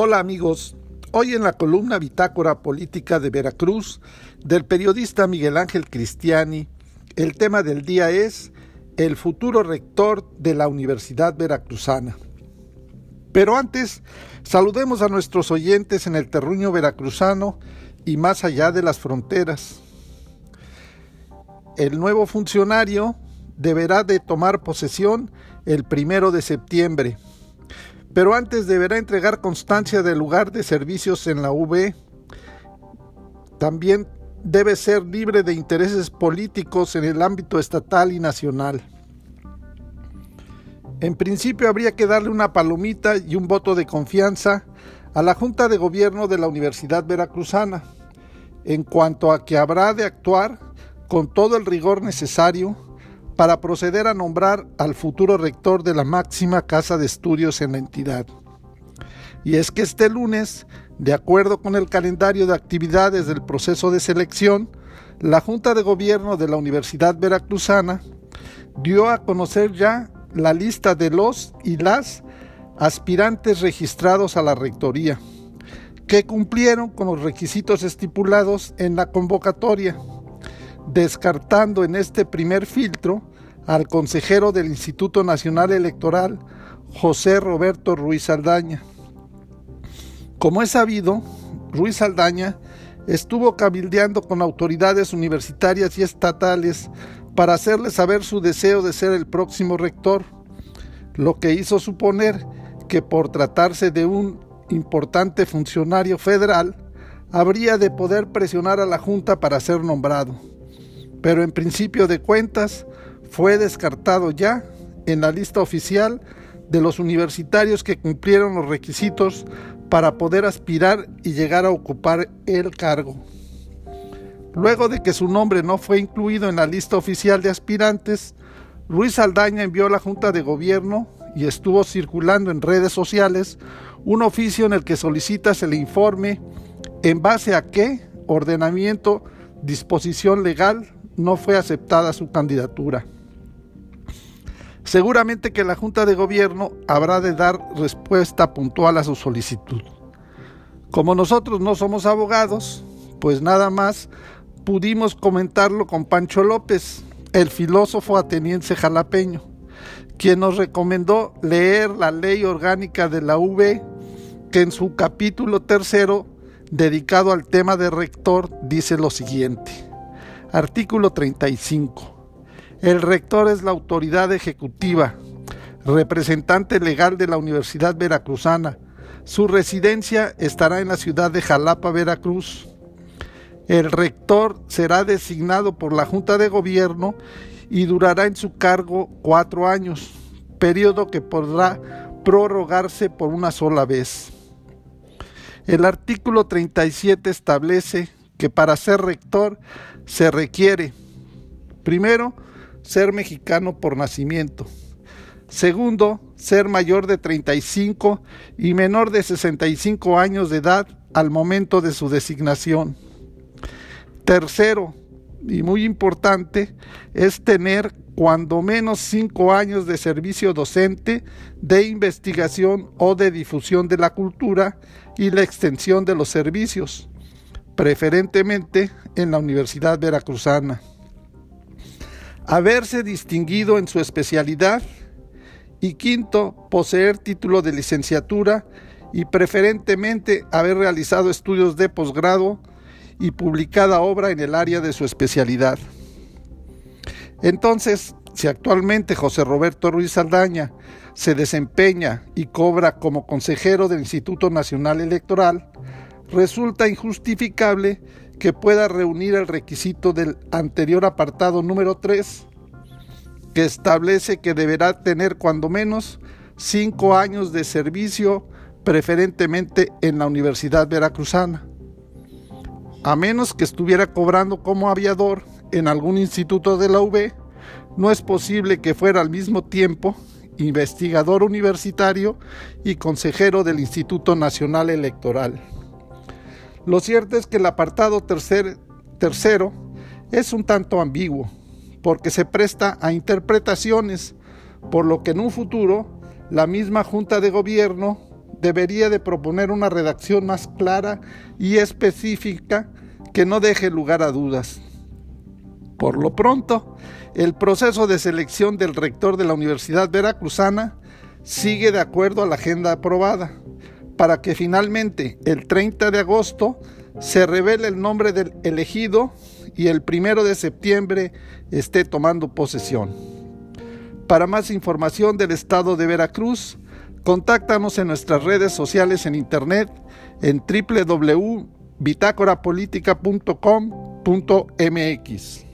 Hola amigos, hoy en la columna Bitácora Política de Veracruz del periodista Miguel Ángel Cristiani, el tema del día es el futuro rector de la Universidad Veracruzana. Pero antes, saludemos a nuestros oyentes en el terruño veracruzano y más allá de las fronteras. El nuevo funcionario deberá de tomar posesión el primero de septiembre pero antes deberá entregar constancia del lugar de servicios en la UB. También debe ser libre de intereses políticos en el ámbito estatal y nacional. En principio habría que darle una palomita y un voto de confianza a la Junta de Gobierno de la Universidad Veracruzana, en cuanto a que habrá de actuar con todo el rigor necesario para proceder a nombrar al futuro rector de la máxima casa de estudios en la entidad. Y es que este lunes, de acuerdo con el calendario de actividades del proceso de selección, la Junta de Gobierno de la Universidad Veracruzana dio a conocer ya la lista de los y las aspirantes registrados a la rectoría, que cumplieron con los requisitos estipulados en la convocatoria descartando en este primer filtro al consejero del Instituto Nacional Electoral, José Roberto Ruiz Saldaña. Como es sabido, Ruiz Saldaña estuvo cabildeando con autoridades universitarias y estatales para hacerle saber su deseo de ser el próximo rector, lo que hizo suponer que por tratarse de un importante funcionario federal, habría de poder presionar a la Junta para ser nombrado pero en principio de cuentas fue descartado ya en la lista oficial de los universitarios que cumplieron los requisitos para poder aspirar y llegar a ocupar el cargo. Luego de que su nombre no fue incluido en la lista oficial de aspirantes, Luis Aldaña envió a la Junta de Gobierno y estuvo circulando en redes sociales un oficio en el que solicita se le informe en base a qué ordenamiento, disposición legal no fue aceptada su candidatura. Seguramente que la Junta de Gobierno habrá de dar respuesta puntual a su solicitud. Como nosotros no somos abogados, pues nada más pudimos comentarlo con Pancho López, el filósofo ateniense jalapeño, quien nos recomendó leer la ley orgánica de la V, que en su capítulo tercero, dedicado al tema de rector, dice lo siguiente. Artículo 35. El rector es la autoridad ejecutiva, representante legal de la Universidad Veracruzana. Su residencia estará en la ciudad de Jalapa, Veracruz. El rector será designado por la Junta de Gobierno y durará en su cargo cuatro años, periodo que podrá prorrogarse por una sola vez. El artículo 37 establece que para ser rector se requiere, primero, ser mexicano por nacimiento. Segundo, ser mayor de 35 y menor de 65 años de edad al momento de su designación. Tercero, y muy importante, es tener cuando menos cinco años de servicio docente, de investigación o de difusión de la cultura y la extensión de los servicios preferentemente en la Universidad Veracruzana. Haberse distinguido en su especialidad y quinto, poseer título de licenciatura y preferentemente haber realizado estudios de posgrado y publicada obra en el área de su especialidad. Entonces, si actualmente José Roberto Ruiz Saldaña se desempeña y cobra como consejero del Instituto Nacional Electoral, resulta injustificable que pueda reunir el requisito del anterior apartado número 3, que establece que deberá tener cuando menos cinco años de servicio, preferentemente en la Universidad Veracruzana, a menos que estuviera cobrando como aviador en algún instituto de la UB, no es posible que fuera al mismo tiempo investigador universitario y consejero del Instituto Nacional Electoral. Lo cierto es que el apartado tercero es un tanto ambiguo, porque se presta a interpretaciones, por lo que en un futuro la misma Junta de Gobierno debería de proponer una redacción más clara y específica que no deje lugar a dudas. Por lo pronto, el proceso de selección del rector de la Universidad Veracruzana sigue de acuerdo a la agenda aprobada, para que finalmente el 30 de agosto se revele el nombre del elegido y el primero de septiembre esté tomando posesión. Para más información del estado de Veracruz, contáctanos en nuestras redes sociales en internet en www.bitácorapolítica.com.mx.